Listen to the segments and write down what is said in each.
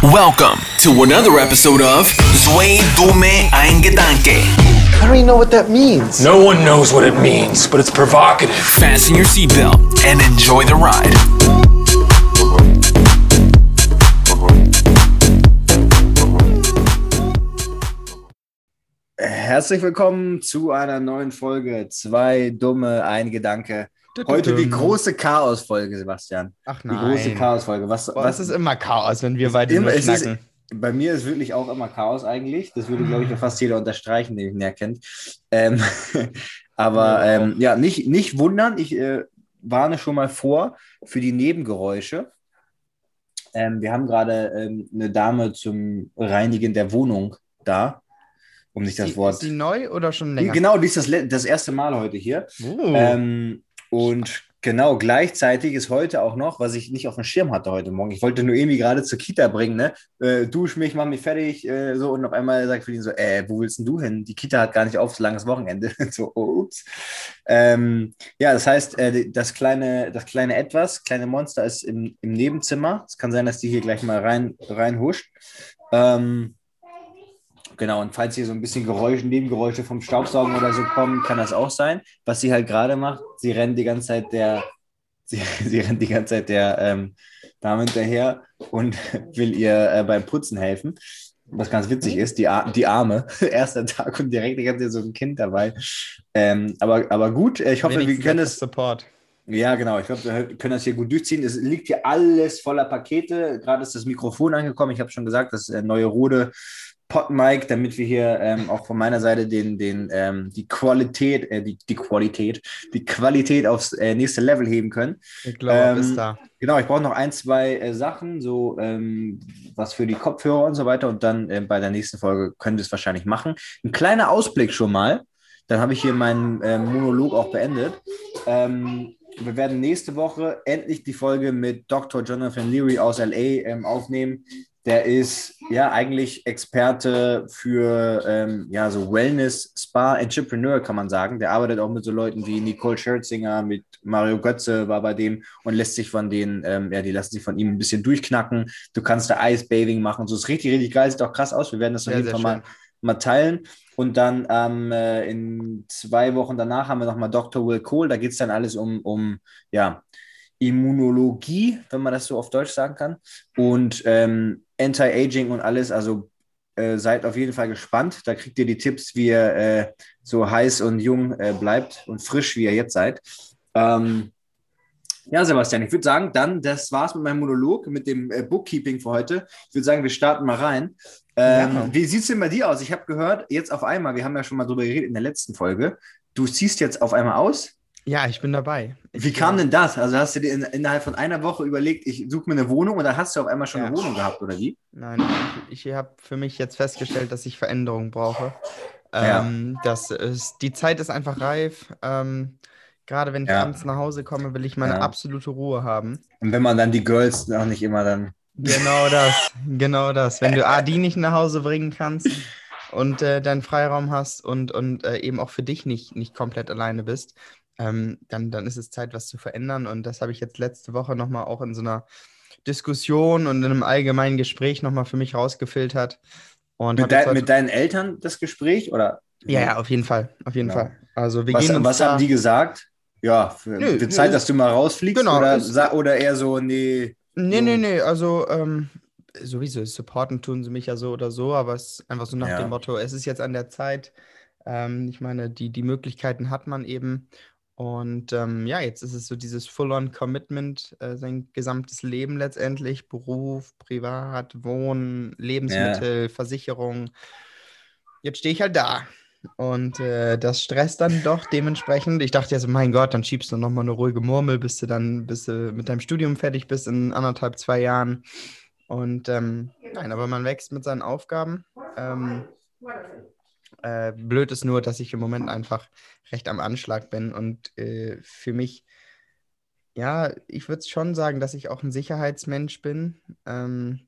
Welcome to another episode of Zwei Dume Ein Gedanke. I don't even know what that means. No one knows what it means, but it's provocative. Fasten your seatbelt and enjoy the ride. Herzlich willkommen zu einer neuen Folge. Zwei dumme, ein Gedanke. Heute die große Chaos-Folge, Sebastian. Ach Die große nein. Chaos-Folge. Was, Boah, was ist immer Chaos, wenn wir beide immer, ist, bei mir ist wirklich auch immer Chaos eigentlich. Das würde, glaube ich, fast jeder unterstreichen, den mich näher kennt. Ähm, aber Ja. ähm, ja, nicht, nicht wundern. Ich äh, warne schon mal vor für die Nebengeräusche. Ähm, wir haben gerade ähm, eine Dame zum Reinigen der Wohnung da, um nicht das Wort. Ist die neu oder schon länger? Genau, die ist das, das erste Mal heute hier. Oh. Ähm, und genau, gleichzeitig ist heute auch noch, was ich nicht auf dem Schirm hatte heute Morgen. Ich wollte nur irgendwie gerade zur Kita bringen, ne? Äh, dusch mich, mach mich fertig, äh, so. Und auf einmal sagt Fredin so, äh, wo willst denn du hin? Die Kita hat gar nicht auf, so langes Wochenende. so, oh, ups. Ähm, ja, das heißt, äh, das kleine, das kleine Etwas, kleine Monster ist im, im Nebenzimmer. Es kann sein, dass die hier gleich mal rein, reinhuscht. Ähm, Genau, und falls hier so ein bisschen Geräusche, Nebengeräusche vom Staubsaugen oder so kommen, kann das auch sein. Was sie halt gerade macht, sie rennt die ganze Zeit der, sie, sie rennt die ganze Zeit der ähm, Dame hinterher und will ihr äh, beim Putzen helfen. Was ganz witzig ist, die, Ar die Arme, erster Tag und direkt die ganze Zeit so ein Kind dabei. Ähm, aber, aber gut, äh, ich hoffe, wir Wenigstens können etwas es. Support. Ja, genau. Ich glaube, wir können das hier gut durchziehen. Es liegt hier alles voller Pakete. Gerade ist das Mikrofon angekommen. Ich habe schon gesagt, das äh, neue Rode Podmic, damit wir hier ähm, auch von meiner Seite den, den, ähm, die Qualität, äh, die, die Qualität, die Qualität aufs äh, nächste Level heben können. Ich glaube, Ähm, ist da. Genau, ich brauche noch ein, zwei äh, Sachen, so ähm, was für die Kopfhörer und so weiter. Und dann äh, bei der nächsten Folge können wir es wahrscheinlich machen. Ein kleiner Ausblick schon mal. Dann habe ich hier meinen ähm, Monolog auch beendet. Ähm, wir werden nächste Woche endlich die Folge mit Dr. Jonathan Leary aus LA ähm, aufnehmen. Der ist ja eigentlich Experte für ähm, ja, so Wellness, Spa, Entrepreneur, kann man sagen. Der arbeitet auch mit so Leuten wie Nicole Scherzinger, mit Mario Götze war bei dem und lässt sich von denen, ähm, ja, die lassen sich von ihm ein bisschen durchknacken. Du kannst da Ice-Bathing machen. So ist richtig, richtig geil. Sieht auch krass aus. Wir werden das auf jeden Fall mal, mal teilen. Und dann ähm, äh, in zwei Wochen danach haben wir nochmal Dr. Will Cole. Da geht es dann alles um, um ja, Immunologie, wenn man das so auf Deutsch sagen kann. Und ähm, Anti-Aging und alles. Also äh, seid auf jeden Fall gespannt. Da kriegt ihr die Tipps, wie ihr äh, so heiß und jung äh, bleibt und frisch, wie ihr jetzt seid. Ähm, ja, Sebastian, ich würde sagen, dann, das war's mit meinem Monolog, mit dem äh, Bookkeeping für heute. Ich würde sagen, wir starten mal rein. Ähm, Ja. Wie sieht es denn bei dir aus? Ich habe gehört, jetzt auf einmal, wir haben ja schon mal drüber geredet in der letzten Folge, du ziehst jetzt auf einmal aus. Ja, ich bin dabei. Ich, Wie kam äh, denn das? Also hast du dir in, innerhalb von einer Woche überlegt, ich suche mir eine Wohnung und dann hast du auf einmal schon Ja. eine Wohnung gehabt, oder wie? Nein, ich, ich habe für mich jetzt festgestellt, dass ich Veränderung brauche. Ja. Ähm, das ist, die Zeit ist einfach reif. Ähm, gerade wenn ich Ja. abends nach Hause komme, will ich meine Ja. absolute Ruhe haben. Und wenn man dann die Girls noch nicht immer dann. Genau das, genau das. Wenn du A, die nicht nach Hause bringen kannst und äh, deinen Freiraum hast und, und äh, eben auch für dich nicht, nicht komplett alleine bist, ähm, dann, dann ist es Zeit, was zu verändern. Und das habe ich jetzt letzte Woche nochmal auch in so einer Diskussion und in einem allgemeinen Gespräch nochmal für mich rausgefiltert. Und Mit, dein, mit deinen Eltern das Gespräch? Oder? ja, ja, auf jeden Fall, auf jeden Genau. Fall. Also wir Was, gehen was haben die gesagt? Ja, für, Nö, für Zeit, nö, dass du mal rausfliegst? genau, oder, oder eher so, nee. Nee, nee, nee, also ähm, sowieso, supporten tun sie mich ja so oder so, aber es ist einfach so nach Ja. dem Motto, es ist jetzt an der Zeit. Ähm, ich meine, die, die Möglichkeiten hat man eben. Und ähm, ja, jetzt ist es so dieses Full-on-Commitment, äh, sein gesamtes Leben letztendlich, Beruf, Privat, Wohnen, Lebensmittel, Versicherung. Jetzt stehe ich halt da. Und äh, das stresst dann doch dementsprechend. Ich dachte ja so, mein Gott, dann schiebst du nochmal eine ruhige Murmel, bis du dann bis du mit deinem Studium fertig bist in anderthalb, zwei Jahren. Und ähm, nein, aber man wächst mit seinen Aufgaben. Ähm, äh, blöd ist nur, dass ich im Moment einfach recht am Anschlag bin und äh, für mich, ja, ich würde schon sagen, dass ich auch ein Sicherheitsmensch bin. Ähm,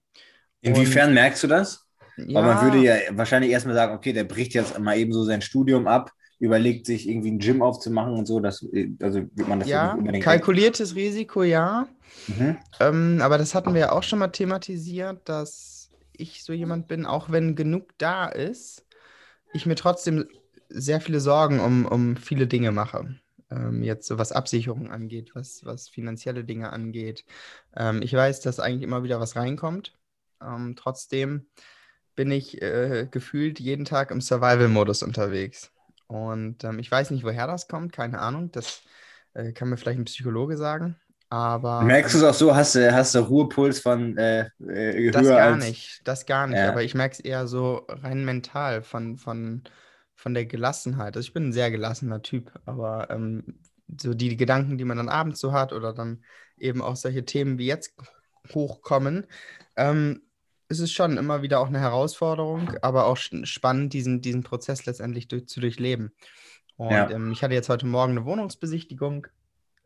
Inwiefern merkst du das? ja, Weil man würde ja wahrscheinlich erstmal sagen, okay, der bricht jetzt mal eben so sein Studium ab, überlegt sich irgendwie ein Gym aufzumachen und so. Das, also wird man das ja, unbedingt. kalkuliertes Risiko, ja. Mhm. Ähm, aber das hatten wir ja auch schon mal thematisiert, dass ich so jemand bin, auch wenn genug da ist, ich mir trotzdem sehr viele Sorgen um, um viele Dinge mache. Ähm, jetzt so was Absicherung angeht, was, was finanzielle Dinge angeht. Ähm, ich weiß, dass eigentlich immer wieder was reinkommt. Ähm, trotzdem bin ich äh, gefühlt jeden Tag im Survival-Modus unterwegs. Und ähm, ich weiß nicht, woher das kommt, keine Ahnung. Das äh, kann mir vielleicht ein Psychologe sagen. Aber. Merkst du es auch so? Hast du, hast du Ruhepuls von äh, äh, Das höher gar als- nicht, das gar nicht. Ja. Aber ich merke es eher so rein mental von, von, von der Gelassenheit. Also ich bin ein sehr gelassener Typ, aber ähm, so die Gedanken, die man dann abends so hat oder dann eben auch solche Themen wie jetzt hochkommen, ähm, es ist schon immer wieder auch eine Herausforderung, aber auch spannend, diesen, diesen Prozess letztendlich durch, zu durchleben. Und Ja. ähm, ich hatte jetzt heute Morgen eine Wohnungsbesichtigung.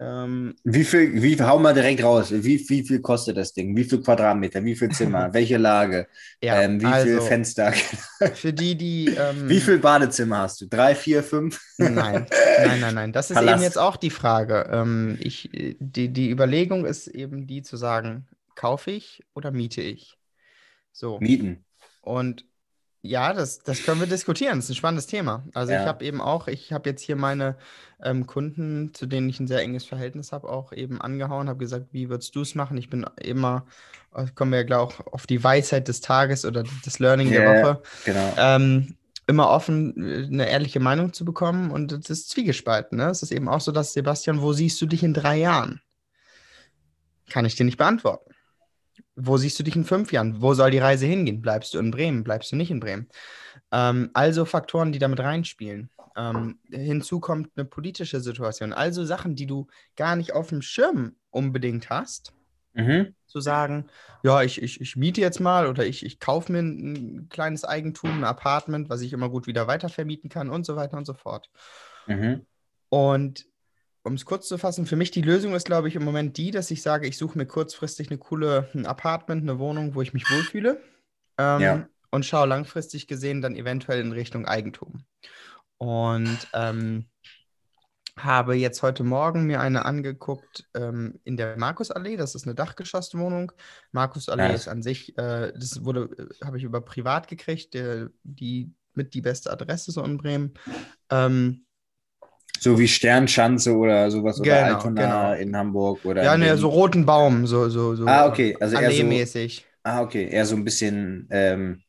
Ähm, Wie viel, wie hau mal direkt raus. Wie, wie viel kostet das Ding? Wie viel Quadratmeter? Wie viel Zimmer? Welche Lage? ja, ähm, wie also viel Fenster? für die, die. Ähm, wie viel Badezimmer hast du? Drei, vier, fünf? Nein, nein, nein, nein. Das ist Palast. eben jetzt auch die Frage. Ähm, ich, die, die Überlegung ist eben die zu sagen, kaufe ich oder miete ich? So. Mieten. Und ja, das, das können wir diskutieren. Das ist ein spannendes Thema. Also ich Ja. habe eben auch, ich habe jetzt hier meine ähm, Kunden, zu denen ich ein sehr enges Verhältnis habe, auch eben angehauen, habe gesagt, wie würdest du es machen? Ich bin immer, äh, kommen wir ja gleich auch auf die Weisheit des Tages oder das Learning der Ja. Woche Genau. ähm, immer offen, äh, eine ehrliche Meinung zu bekommen und das ist zwiegespalten. Ne? Es ist eben auch so, dass Sebastian, wo siehst du dich in drei Jahren? Kann ich dir nicht beantworten. Wo siehst du dich in fünf Jahren? Wo soll die Reise hingehen? Bleibst du in Bremen? Bleibst du nicht in Bremen? Ähm, also Faktoren, die damit reinspielen. Ähm, hinzu kommt eine politische Situation. Also Sachen, die du gar nicht auf dem Schirm unbedingt hast Mhm. zu sagen, ja, ich, ich, ich miete jetzt mal oder ich, ich kaufe mir ein, ein kleines Eigentum, ein Apartment, was ich immer gut wieder weitervermieten kann und so weiter und so fort. Mhm. Und um es kurz zu fassen, für mich die Lösung ist, glaube ich, im Moment die, dass ich sage, ich suche mir kurzfristig eine coole, ein Apartment, eine Wohnung, wo ich mich wohlfühle. Ähm, Ja. Und schaue langfristig gesehen dann eventuell in Richtung Eigentum. Und ähm, habe jetzt heute Morgen mir eine angeguckt ähm, in der Markusallee. Das ist eine Dachgeschosswohnung. Markusallee Nice. ist an sich, äh, das wurde, äh, habe ich über privat gekriegt, der, die mit die beste Adresse so in Bremen. Ähm, So wie Sternschanze oder sowas oder Genau, Altona genau. in Hamburg oder. ja, ne, so roten Baum, so, so, so. Ah, okay. Also eher so, ah, okay. Eher so ein bisschen ähm,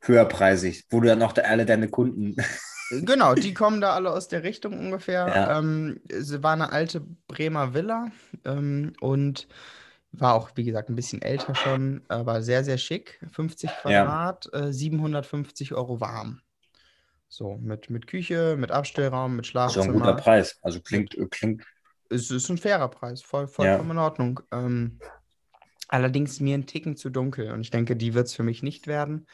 höherpreisig, wo du dann noch de- alle deine Kunden. Genau, die kommen da alle aus der Richtung ungefähr. Ja. Ähm, es war eine alte Bremer Villa ähm, und war auch, wie gesagt, ein bisschen älter schon, aber sehr, sehr schick. 50 Ja. Quadrat, äh, 750 Euro warm. So, mit, mit Küche, mit Abstellraum, mit Schlafzimmer. ein guter Preis. Also klingt, äh, klingt. Es ist ein fairer Preis, voll, vollkommen in Ordnung. Ähm, allerdings mir ein Ticken zu dunkel und ich denke, die wird es für mich nicht werden.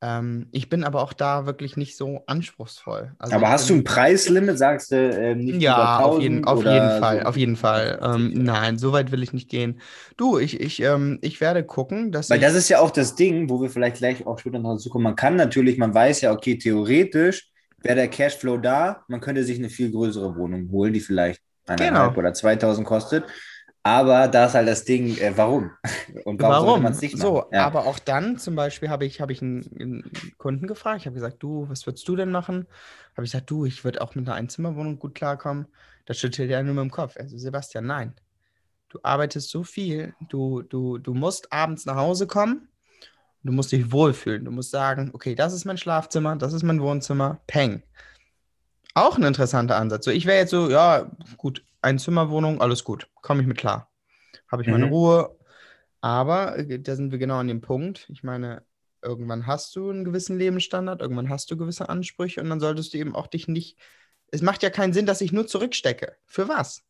Ähm, ich bin aber auch da wirklich nicht so anspruchsvoll. Also aber hast du ein Preislimit, sagst du, ähm, nicht Ja, auf 1000 jeden, auf jeden Fall, so? auf jeden Fall. Ähm, nein, so weit will ich nicht gehen. Du, ich, ich, ähm, ich werde gucken, dass Weil das ist ja auch das Ding, wo wir vielleicht gleich auch später noch dazu kommen. Man kann natürlich, man weiß ja, okay, theoretisch wäre der Cashflow da, man könnte sich eine viel größere Wohnung holen, die vielleicht eineinhalb Genau. oder 2000 kostet. Aber da ist halt das Ding, äh, warum? Und warum, Warum? man es nicht machen? So, ja. aber auch dann zum Beispiel habe ich, habe ich einen, einen Kunden gefragt. Ich habe gesagt, du, was würdest du denn machen? Habe ich gesagt, du, ich würde auch mit einer Einzimmerwohnung gut klarkommen. Da schüttelt er nur mit dem Kopf. Also, Sebastian, nein. Du arbeitest so viel, du, du, du musst abends nach Hause kommen, du musst dich wohlfühlen. Du musst sagen, okay, das ist mein Schlafzimmer, das ist mein Wohnzimmer, peng. Auch ein interessanter Ansatz. So, ich wäre jetzt so, ja, gut, Einzimmerwohnung, alles gut, komme ich mit klar. Habe ich meine Mhm. Ruhe, aber äh, da sind wir genau an dem Punkt. Ich meine, irgendwann hast du einen gewissen Lebensstandard, irgendwann hast du gewisse Ansprüche und dann solltest du eben auch dich nicht. Es macht ja keinen Sinn, dass ich nur zurückstecke. Für was?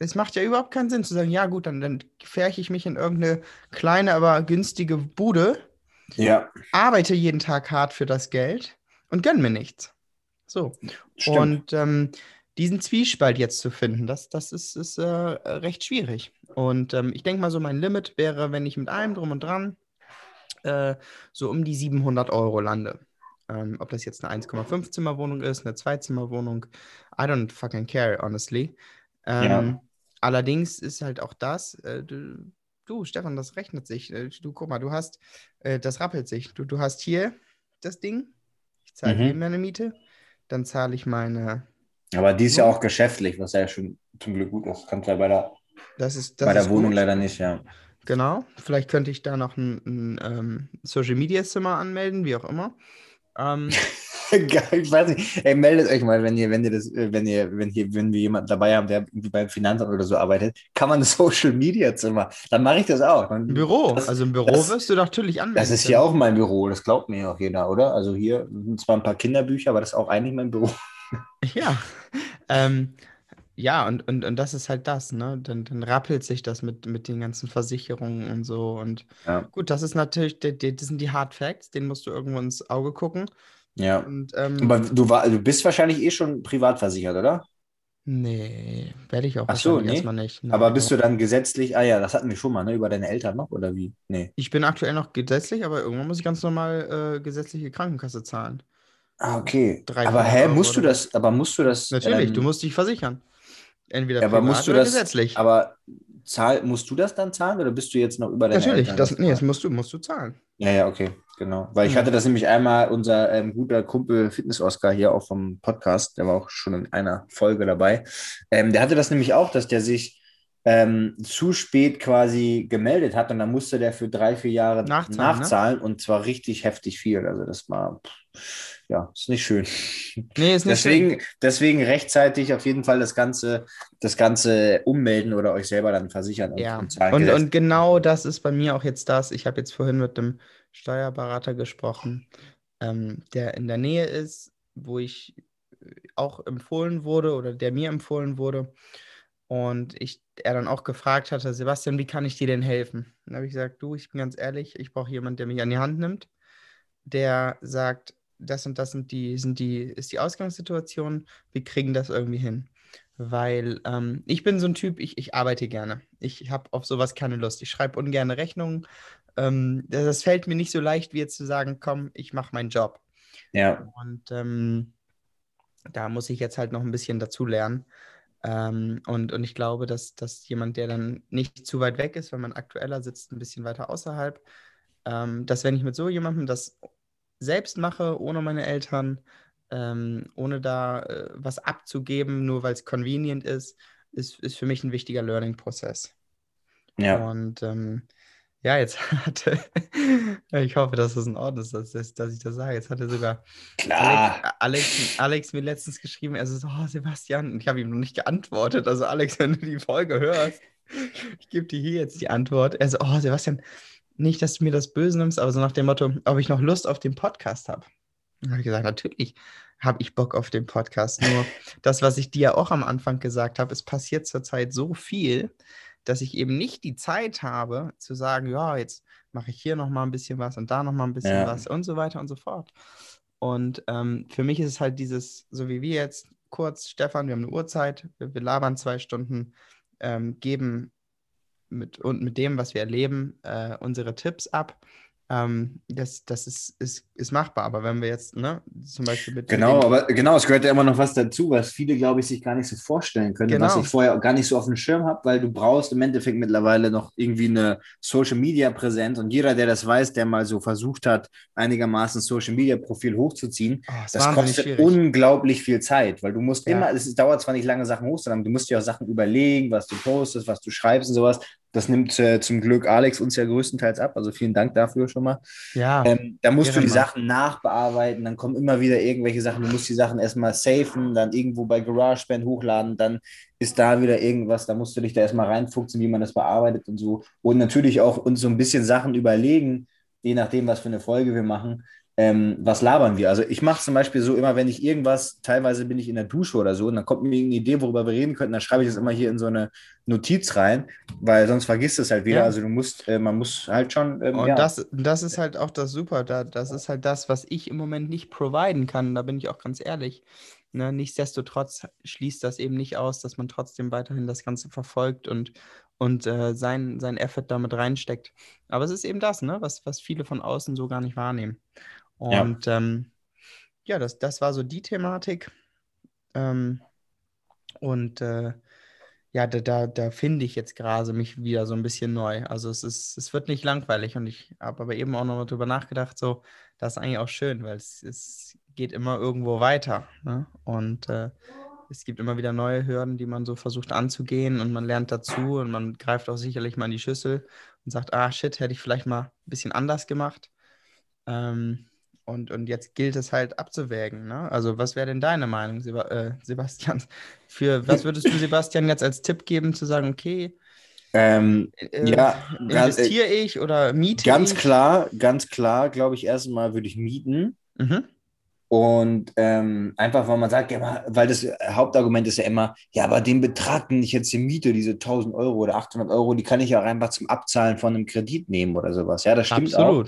Es macht ja überhaupt keinen Sinn zu sagen, ja gut, dann, dann färche ich mich in irgendeine kleine, aber günstige Bude, ja, arbeite jeden Tag hart für das Geld und gönn mir nichts. So. stimmt. Und ähm, diesen Zwiespalt jetzt zu finden, das, das ist, ist äh, recht schwierig. Und ähm, ich denke mal, so mein Limit wäre, wenn ich mit allem drum und dran äh, so um die 700 Euro lande. Ähm, ob das jetzt eine 1,5 Zimmer Wohnung ist, eine 2 Zimmer Wohnung, I don't fucking care, honestly. Ähm, Ja. Allerdings ist halt auch das, äh, du, du, Stefan, das rechnet sich. Äh, Du, guck mal, du hast, äh, das rappelt sich. Du, du hast hier das Ding. Ich zahle Mhm. hier meine Miete. Dann zahle ich meine. Aber die ist ja auch geschäftlich, was ja schon zum Glück gut ist. Kommt ja bei der, Das ist, das bei der Wohnung gut. leider nicht, ja. Genau. Vielleicht könnte ich da noch ein, ein ähm, Social Media Zimmer anmelden, wie auch immer. Ähm, Geil, ich weiß nicht. Ey, meldet euch mal, wenn ihr, wenn ihr das, äh, wenn ihr, wenn hier, wenn wir jemanden dabei haben, der irgendwie beim Finanzamt oder so arbeitet, kann man ein Social Media Zimmer. Dann mache ich das auch. Dann, ein Büro. Das, also im Büro das- wirst du natürlich anmelden. das ist hier auch mein Büro, das glaubt mir auch jeder, oder? Also hier sind zwar ein paar Kinderbücher, aber das ist auch eigentlich mein Büro. Ja, ähm, ja, und, und, und das ist halt das, ne? Dann, dann rappelt sich das mit, mit den ganzen Versicherungen und so. Und Ja. gut, das ist natürlich, die- die- das sind die Hard Facts, denen musst du irgendwo ins Auge gucken. Ja. Und ähm, Aber du, war, du bist wahrscheinlich eh schon privat versichert, oder? nee, werde ich auch Ach so, nee. erstmal nicht. Aber Nein, bist du dann gesetzlich, ah ja, das hatten wir schon mal, ne? Über deine Eltern noch, oder wie? Nee. Ich bin aktuell noch gesetzlich, aber irgendwann muss ich ganz normal äh, gesetzliche Krankenkasse zahlen. Ah, okay. 300 aber hä, Euro musst du das, aber musst du das. Natürlich, ähm, du musst dich versichern. Entweder Ja, aber musst du das, gesetzlich. aber zahl, musst du das dann zahlen oder bist du jetzt noch über deine Natürlich, Eltern? das, nee, das musst du, musst du zahlen. Ja, ja, okay, genau. Weil ich Ja. hatte das nämlich einmal, unser ähm, guter Kumpel Fitness-Oscar hier auch vom Podcast, der war auch schon in einer Folge dabei. Ähm, der hatte das nämlich auch, dass der sich ähm, zu spät quasi gemeldet hat und dann musste der für drei, vier Jahre Nachzahlen, ne? nachzahlen und zwar richtig heftig viel. Also das war, pff, ja, ist nicht schön. Nee, ist nicht schön. Deswegen, deswegen rechtzeitig auf jeden Fall das Ganze, das Ganze ummelden oder euch selber dann versichern und, Ja, und und, und genau das ist bei mir auch jetzt das. Ich habe jetzt vorhin mit dem Steuerberater gesprochen, ähm, der in der Nähe ist, wo ich äh, auch empfohlen wurde oder der mir empfohlen wurde. Und ich, er dann auch gefragt hatte, Sebastian, wie kann ich dir denn helfen? Dann habe ich gesagt, du, ich bin ganz ehrlich, ich brauche jemanden, der mich an die Hand nimmt, der sagt, das und das sind die, sind die, ist die Ausgangssituation, wir kriegen das irgendwie hin. Weil ähm, ich bin so ein Typ, ich, ich arbeite gerne. Ich habe auf sowas keine Lust. Ich schreibe ungerne Rechnungen. Ähm, das, das fällt mir nicht so leicht, wie jetzt zu sagen, komm, ich mache meinen Job. ja, Und ähm, da muss ich jetzt halt noch ein bisschen dazu lernen. Ähm, und, und ich glaube, dass, dass jemand, der dann nicht zu weit weg ist, wenn man aktueller sitzt, ein bisschen weiter außerhalb, ähm, dass wenn ich mit so jemandem das selbst mache, ohne meine Eltern, ähm, ohne da äh, was abzugeben, nur weil es convenient ist, ist, ist für mich ein wichtiger Learning-Prozess. ja. Und ähm, ja, jetzt hatte, ich hoffe, dass das in Ordnung ist, dass, dass, ich das sage. Jetzt hatte sogar Klar. Alex, Alex, Alex mir letztens geschrieben, er so, oh Sebastian, und ich habe ihm noch nicht geantwortet. Also Alex, wenn du die Folge hörst, ich gebe dir hier jetzt die Antwort. Er so, oh Sebastian, nicht, dass du mir das böse nimmst, aber so nach dem Motto, ob ich noch Lust auf den Podcast habe. Dann habe ich gesagt, natürlich habe ich Bock auf den Podcast. Nur das, was ich dir auch am Anfang gesagt habe, es passiert zurzeit so viel, dass ich eben nicht die Zeit habe zu sagen, ja, jetzt mache ich hier noch mal ein bisschen was und da noch mal ein bisschen Ja. was und so weiter und so fort. Und ähm, für mich ist es halt dieses, so wie wir jetzt kurz, Stefan, wir haben eine Uhrzeit, wir, wir labern zwei Stunden, ähm, geben mit, und mit dem, was wir erleben, äh, unsere Tipps ab. Ähm, das das ist, ist, ist machbar. Aber wenn wir jetzt, ne, zum Beispiel mit. Genau, aber genau, es gehört ja immer noch was dazu, was viele, glaube ich, sich gar nicht so vorstellen können, was Genau. ich vorher gar nicht so auf dem Schirm habe, weil du brauchst im Endeffekt mittlerweile noch irgendwie eine Social Media Präsenz und jeder, der das weiß, der mal so versucht hat, einigermaßen Social Media Profil hochzuziehen, oh, das wahnsinnig kostet schwierig. unglaublich viel Zeit, weil du musst Ja. immer, es dauert zwar nicht lange, Sachen hochzuladen, du musst dir auch Sachen überlegen, was du postest, was du schreibst und sowas. Das nimmt äh, zum Glück Alex uns ja größtenteils ab, also vielen Dank dafür schon mal. Ja, Ähm, da musst du die Ehrenmann. Sachen nachbearbeiten, dann kommen immer wieder irgendwelche Sachen, du musst die Sachen erstmal safen, dann irgendwo bei GarageBand hochladen, dann ist da wieder irgendwas, da musst du dich da erstmal reinfuchsen, wie man das bearbeitet und so. Und natürlich auch uns so ein bisschen Sachen überlegen, je nachdem, was für eine Folge wir machen, ähm, was labern wir. Also ich mache zum Beispiel so immer, wenn ich irgendwas, teilweise bin ich in der Dusche oder so, und dann kommt mir irgendeine Idee, worüber wir reden könnten, dann schreibe ich das immer hier in so eine Notiz rein, weil sonst vergisst es halt wieder. Ja. Also du musst, äh, man muss halt schon. Ähm, Und ja. das, das ist halt auch das Super. Da, das ist halt das, was ich im Moment nicht providen kann. Da bin ich auch ganz ehrlich. Ne, nichtsdestotrotz schließt das eben nicht aus, dass man trotzdem weiterhin das Ganze verfolgt und, und äh, sein, sein Effort damit reinsteckt. Aber es ist eben das, ne, was, was viele von außen so gar nicht wahrnehmen. Ja. Und ähm, ja, das, das war so die Thematik. Ähm, und äh, ja, da, da, da finde ich jetzt gerade mich wieder so ein bisschen neu. Also es ist, es wird nicht langweilig und ich habe aber eben auch noch mal drüber nachgedacht, so, das ist eigentlich auch schön, weil es, es geht immer irgendwo weiter. Ne? Und äh, es gibt immer wieder neue Hürden, die man so versucht anzugehen und man lernt dazu und man greift auch sicherlich mal in die Schüssel und sagt, ah shit, hätte ich vielleicht mal ein bisschen anders gemacht. Ähm, und, und jetzt gilt es halt abzuwägen. Ne? Also, was wäre denn deine Meinung, Seba äh, Sebastian? Für was würdest du Sebastian jetzt als Tipp geben, zu sagen, okay, Ähm, äh, ja, ganz, äh, investiere ich oder miete ganz ich? klar, ganz klar, glaube ich, erstmal würde ich mieten. Mhm. Und ähm, einfach, weil man sagt, ja, weil das Hauptargument ist ja immer, ja, aber den Betrag, den ich jetzt hier miete, diese 1000 Euro oder 800 Euro, die kann ich ja auch einfach zum Abzahlen von einem Kredit nehmen oder sowas. Ja, das stimmt auch.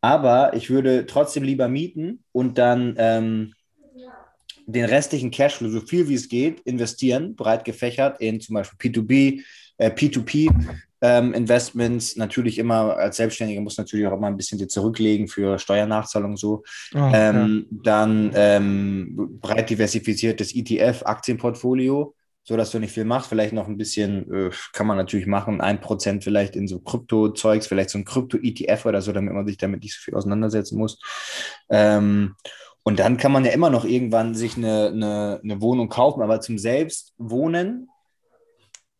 Aber ich würde trotzdem lieber mieten und dann ähm, den restlichen Cashflow, so viel wie es geht, investieren, breit gefächert in zum Beispiel P2B, äh, P2P. Ähm, Investments natürlich immer als Selbstständiger muss natürlich auch immer ein bisschen dir zurücklegen für Steuernachzahlung so. Oh, Ähm, dann ähm, breit diversifiziertes ETF, Aktienportfolio, so dass du nicht viel machst. Vielleicht noch ein bisschen, äh, kann man natürlich machen, ein Prozent vielleicht in so Krypto-Zeugs, vielleicht so ein Krypto-ETF oder so, damit man sich damit nicht so viel auseinandersetzen muss. Ähm, und dann kann man ja immer noch irgendwann sich eine, eine, eine Wohnung kaufen, aber zum Selbstwohnen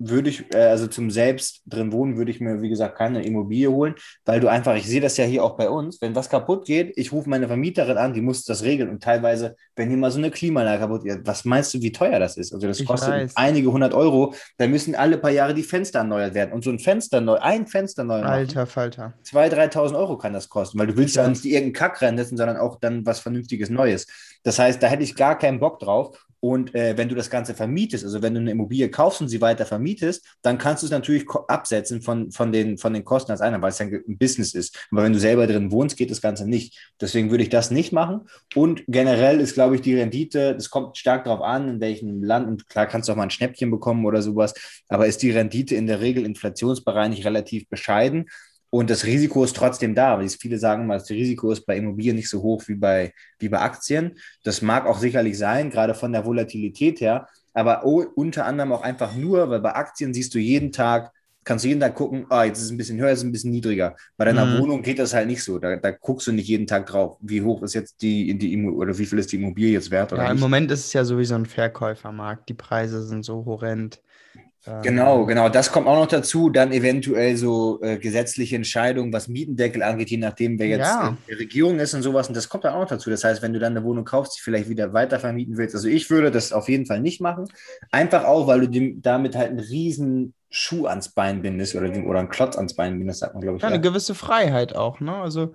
würde ich, äh, also zum selbst drin wohnen, würde ich mir, wie gesagt, keine Immobilie holen, weil du einfach, ich sehe das ja hier auch bei uns, wenn was kaputt geht, ich rufe meine Vermieterin an, die muss das regeln und teilweise, wenn hier mal so eine Klimaanlage kaputt geht, was meinst du, wie teuer das ist? Also das Ich kostet weiß. einige hundert Euro, da müssen alle paar Jahre die Fenster erneuert werden und so ein Fenster neu, ein Fenster neu machen, Alter Falter. 2.000, 3.000 Euro kann das kosten, weil du willst ja Ja. nicht irgendeinen Kack reinsetzen, sondern auch dann was Vernünftiges Neues. Das heißt, da hätte ich gar keinen Bock drauf. Und äh, wenn du das Ganze vermietest, also wenn du eine Immobilie kaufst und sie weiter vermietest, dann kannst du es natürlich absetzen von, von, den, von den Kosten als einer, weil es ja ein Business ist. Aber wenn du selber drin wohnst, geht das Ganze nicht. Deswegen würde ich das nicht machen. Und generell ist, glaube ich, die Rendite, das kommt stark darauf an, in welchem Land. Und klar kannst du auch mal ein Schnäppchen bekommen oder sowas. Aber ist die Rendite in der Regel inflationsbereinigt relativ bescheiden. Und das Risiko ist trotzdem da, weil viele sagen mal, das Risiko ist bei Immobilien nicht so hoch wie bei, wie bei Aktien. Das mag auch sicherlich sein, gerade von der Volatilität her, aber unter anderem auch einfach nur, weil bei Aktien siehst du jeden Tag, kannst du jeden Tag gucken, ah, jetzt ist es ein bisschen höher, jetzt ist es ein bisschen niedriger. Bei deiner Mhm. Wohnung geht das halt nicht so. Da, da guckst du nicht jeden Tag drauf, wie hoch ist jetzt die, die Immo oder wie viel ist die Immobilie jetzt wert oder Ja, im nicht. Moment ist es ja sowieso ein Verkäufermarkt. Die Preise sind so horrend. Ähm, Genau, genau. Das kommt auch noch dazu. Dann eventuell so äh, gesetzliche Entscheidungen, was Mietendeckel angeht, je nachdem, wer jetzt Ja. in der Regierung ist und sowas. Und das kommt dann auch noch dazu. Das heißt, wenn du dann eine Wohnung kaufst, die vielleicht wieder weiter vermieten willst. Also ich würde das auf jeden Fall nicht machen. Einfach auch, weil du dem, damit halt einen riesen Schuh ans Bein bindest oder, oder einen Klotz ans Bein bindest, sagt man, glaube ich. Ja, Ja. eine gewisse Freiheit auch, ne? Also.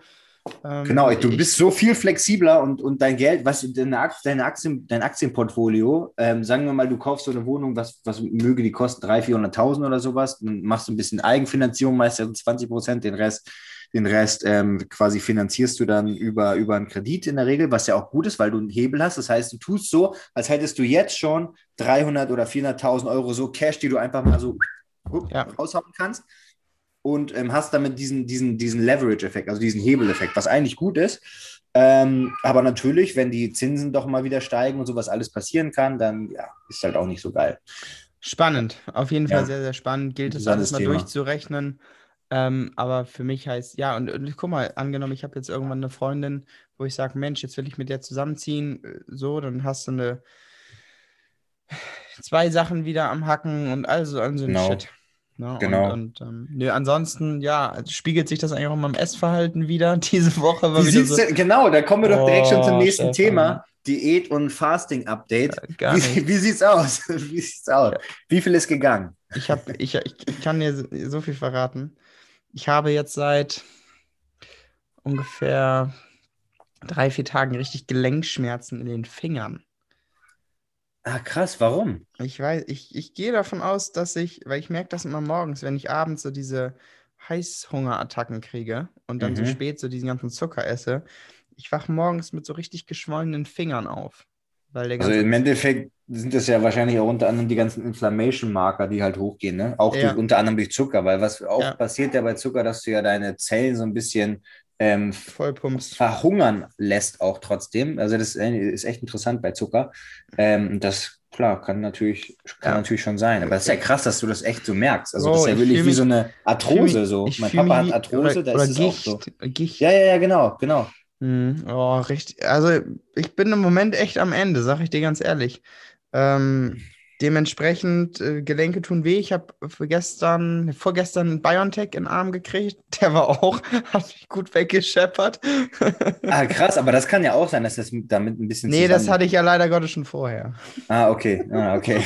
Ähm, Genau, du ich- bist so viel flexibler und, und dein Geld, was deine, Ak- deine Aktien, dein Aktienportfolio, ähm, sagen wir mal, du kaufst so eine Wohnung, was, was möge die kosten, 300.000, 400.000 oder sowas, dann machst du ein bisschen Eigenfinanzierung, meistens 20 Prozent, den Rest, den Rest ähm, quasi finanzierst du dann über, über einen Kredit in der Regel, was ja auch gut ist, weil du einen Hebel hast. Das heißt, du tust so, als hättest du jetzt schon 300 oder 400.000 Euro so Cash, die du einfach mal so Ja. raushauen kannst und ähm, hast damit diesen, diesen, diesen Leverage-Effekt, also diesen Hebeleffekt, was eigentlich gut ist. Ähm, aber natürlich, wenn die Zinsen doch mal wieder steigen und sowas alles passieren kann, dann ja, ist halt auch nicht so geil. Spannend, auf jeden Ja. Fall sehr, sehr spannend. Gilt es alles mal Thema. durchzurechnen. Ähm, aber für mich heißt, ja, und, und guck mal, angenommen, ich habe jetzt irgendwann eine Freundin, wo ich sage, Mensch, jetzt will ich mit der zusammenziehen, äh, so, dann hast du eine zwei Sachen wieder am Hacken und also an so ein Genau. Shit. Ne? Genau. Und, und ähm, nö, ansonsten, ja, also spiegelt sich das eigentlich auch in meinem Essverhalten wieder. Diese Woche war Wie wieder so. genau, da kommen wir doch direkt schon zum Oh, nächsten Stefan. Thema. Diät- und Fasting-Update. Gar nicht. Wie, wie sieht's aus? Wie sieht's aus? Wie viel ist gegangen? Ich, hab, ich, ich, kann dir so viel verraten. Ich habe jetzt seit ungefähr drei, vier Tagen richtig Gelenkschmerzen in den Fingern. Ah, krass, warum? Ich weiß, ich, ich gehe davon aus, dass ich, weil ich merke das immer morgens, wenn ich abends so diese Heißhungerattacken kriege und dann so Mhm. spät so diesen ganzen Zucker esse, ich wache morgens mit so richtig geschwollenen Fingern auf. Weil der Also im Endeffekt sind das ja wahrscheinlich auch unter anderem die ganzen Inflammation-Marker, die halt hochgehen, ne? Auch Ja. durch, unter anderem durch Zucker, weil was auch Ja. passiert ja bei Zucker, dass du ja deine Zellen so ein bisschen ähm, Vollpumps. verhungern lässt auch trotzdem. Also das ist echt interessant bei Zucker. Ähm, das klar, kann natürlich, kann Ja. natürlich schon sein. Aber es ist ja krass, dass du das echt so merkst. Also das Bro, ist ja ich wirklich wie mich- so eine Arthrose. So. Ich Mein Papa mich hat Arthrose, oder, da ist es Gicht. auch so. Gicht. Ja, ja, ja, genau, genau. Mhm. Oh, richtig. Also, ich bin im Moment echt am Ende, sag ich dir ganz ehrlich. Ähm, dementsprechend, äh, Gelenke tun weh. Ich habe gestern, vorgestern BioNTech in den Arm gekriegt. Der war auch, hat mich gut weggescheppert. Ah, krass, aber das kann ja auch sein, dass das damit ein bisschen nee, das zusammen- hatte ich ja leider Gottes schon vorher. Ah, okay. Ah, okay.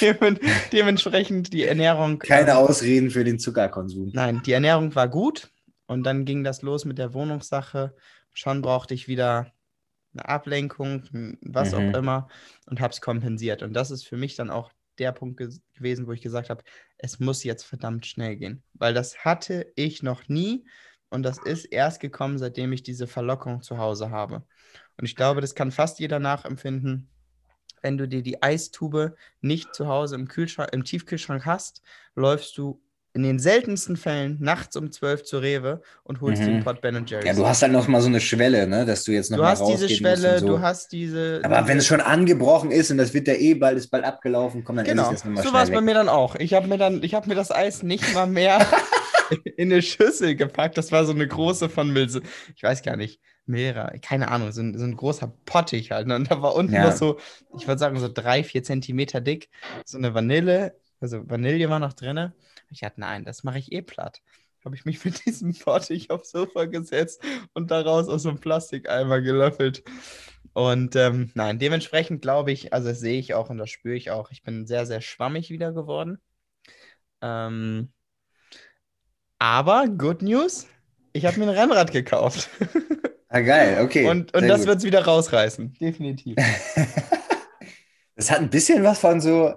Demen- dementsprechend die Ernährung. Keine ähm, Ausreden für den Zuckerkonsum. Nein, die Ernährung war gut und dann ging das los mit der Wohnungssache. Schon brauchte ich wieder eine Ablenkung, m, was Mhm. auch immer und habe es kompensiert. Und das ist für mich dann auch der Punkt ges- gewesen, wo ich gesagt habe, es muss jetzt verdammt schnell gehen, weil das hatte ich noch nie und das ist erst gekommen, seitdem ich diese Verlockung zu Hause habe. Und ich glaube, das kann fast jeder nachempfinden. Wenn du dir die Eistube nicht zu Hause im, Kühlschrank, im Tiefkühlschrank hast, läufst du in den seltensten Fällen nachts um 12 zur Rewe und holst Mhm. einen Pot Ben Jerry's. Ja, du hast halt noch mal so eine Schwelle, ne, dass du jetzt noch Du mal hast diese Schwelle, so. du hast diese. Aber wenn es schon angebrochen ist und das wird ja eh bald, ist bald abgelaufen, komm, dann Genau, ich das nochmal so war es bei mir dann auch. Ich habe mir dann, ich habe mir das Eis nicht mal mehr in eine Schüssel gepackt. Das war so eine große von Milse. Ich weiß gar nicht. Milra, keine Ahnung, so ein, so ein großer Pottich halt. ne? Und da war unten Ja. noch so, ich würde sagen, so drei, vier Zentimeter dick, so eine Vanille, also Vanille war noch drin. Ich dachte, nein, das mache ich eh platt. Habe ich mich mit diesem Pottich aufs Sofa gesetzt und daraus aus so einem Plastikeimer gelöffelt. Und ähm, nein, dementsprechend glaube ich, also das sehe ich auch und das spüre ich auch. Ich bin sehr, sehr schwammig wieder geworden. Ähm, aber, good news, ich habe mir ein Rennrad gekauft. Ah, geil, okay. und und das wird es wieder rausreißen. Definitiv. Das hat ein bisschen was von so,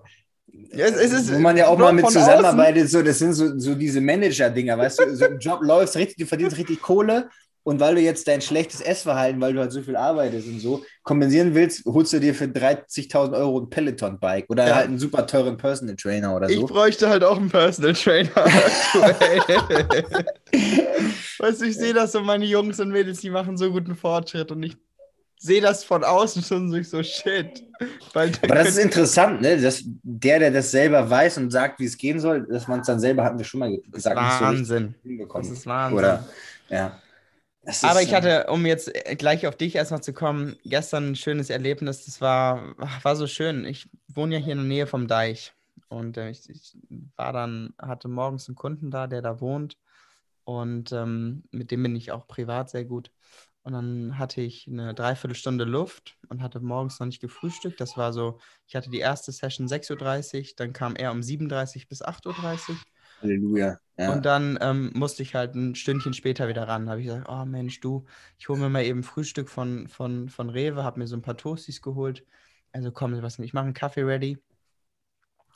Ja, es- ist- wo man ja auch mal mit zusammenarbeitet, so, das sind so, so diese Manager-Dinger, weißt du, so im Job läufst richtig, du verdienst richtig Kohle und weil du jetzt dein schlechtes Essverhalten, weil du halt so viel arbeitest und so, kompensieren willst, holst du dir für 30.000 Euro ein Peloton-Bike oder Ja. halt einen super teuren Personal Trainer oder Ich so. bräuchte halt auch einen Personal Trainer aktuell. weißt du, ich sehe das so, meine Jungs und Mädels, die machen so guten Fortschritt und ich sehe das von außen schon so, so shit. Weil Aber das ist interessant, ne? Dass der, der das selber weiß und sagt, wie es gehen soll, dass man es dann selber, hatten wir schon mal gesagt, so Wahnsinn. hinbekommen. Das ist Wahnsinn. Oder, ja. Das Aber ist, ich hatte, um jetzt äh, gleich auf dich erstmal zu kommen, gestern ein schönes Erlebnis. Das war, war so schön. Ich wohne ja hier in der Nähe vom Deich. Und äh, ich, ich war dann, hatte morgens einen Kunden da, der da wohnt. Und ähm, mit dem bin ich auch privat sehr gut. Und dann hatte ich eine Dreiviertelstunde Luft und hatte morgens noch nicht gefrühstückt. Das war so, ich hatte die erste Session 6.30 Uhr, dann kam er um 7.30 Uhr bis 8.30 Uhr. Halleluja. Ja. Und dann ähm, musste ich halt ein Stündchen später wieder ran. Da habe ich gesagt, oh Mensch, du, ich hole mir mal eben Frühstück von, von, von Rewe, habe mir so ein paar Toasties geholt. Also komm, Sebastian, ich mache einen Kaffee ready.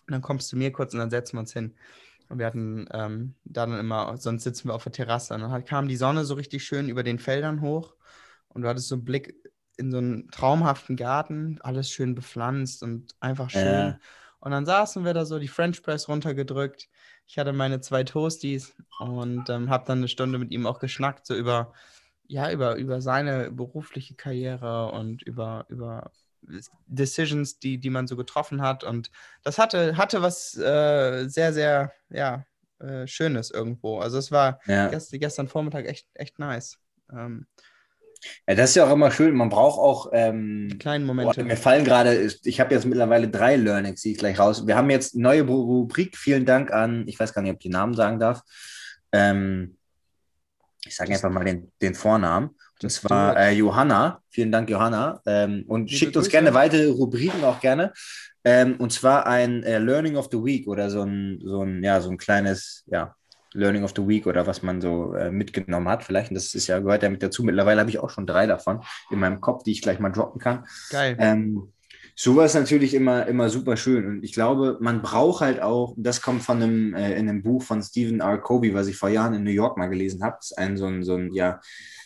Und dann kommst du mir kurz und dann setzen wir uns hin. Und wir hatten ähm, da dann immer, sonst sitzen wir auf der Terrasse. Und dann halt kam die Sonne so richtig schön über den Feldern hoch. Und du hattest so einen Blick in so einen traumhaften Garten, alles schön bepflanzt und einfach schön. Ja. Und dann saßen wir da so, die French Press runtergedrückt. Ich hatte meine zwei Toasties und ähm, habe dann eine Stunde mit ihm auch geschnackt, so über, ja, über, über seine berufliche Karriere und über, über Decisions, die, die man so getroffen hat. Und das hatte, hatte was äh, sehr, sehr, ja, äh, Schönes irgendwo. Also es war ja. gest, gestern Vormittag echt, echt nice. Ähm, ja, das ist ja auch immer schön. Man braucht auch. Ähm, die kleinen boah, Momente. mir fallen gerade, ich habe jetzt mittlerweile drei Learnings, die ich gleich raus. Wir haben jetzt eine neue Ru- Rubrik. Vielen Dank an, ich weiß gar nicht, ob ich den Namen sagen darf. Ähm, ich sage einfach mal den, den Vornamen. Und zwar äh, Johanna. Vielen Dank, Johanna. Ähm, und Liebe schickt uns Grüße. gerne weitere Rubriken auch gerne. Ähm, und zwar ein äh, Learning of the Week oder so ein, so ein, ja, so ein kleines, ja, Learning of the Week oder was man so äh, mitgenommen hat. Vielleicht, und das ist ja, gehört ja mit dazu. Mittlerweile habe ich auch schon drei davon in meinem Kopf, die ich gleich mal droppen kann. Geil. Ähm, sowas natürlich immer, immer super schön. Und ich glaube, man braucht halt auch, das kommt von einem, äh, in einem Buch von Stephen R. Covey, was ich vor Jahren in New York mal gelesen habe. Das ist ein so ein, so ein ja,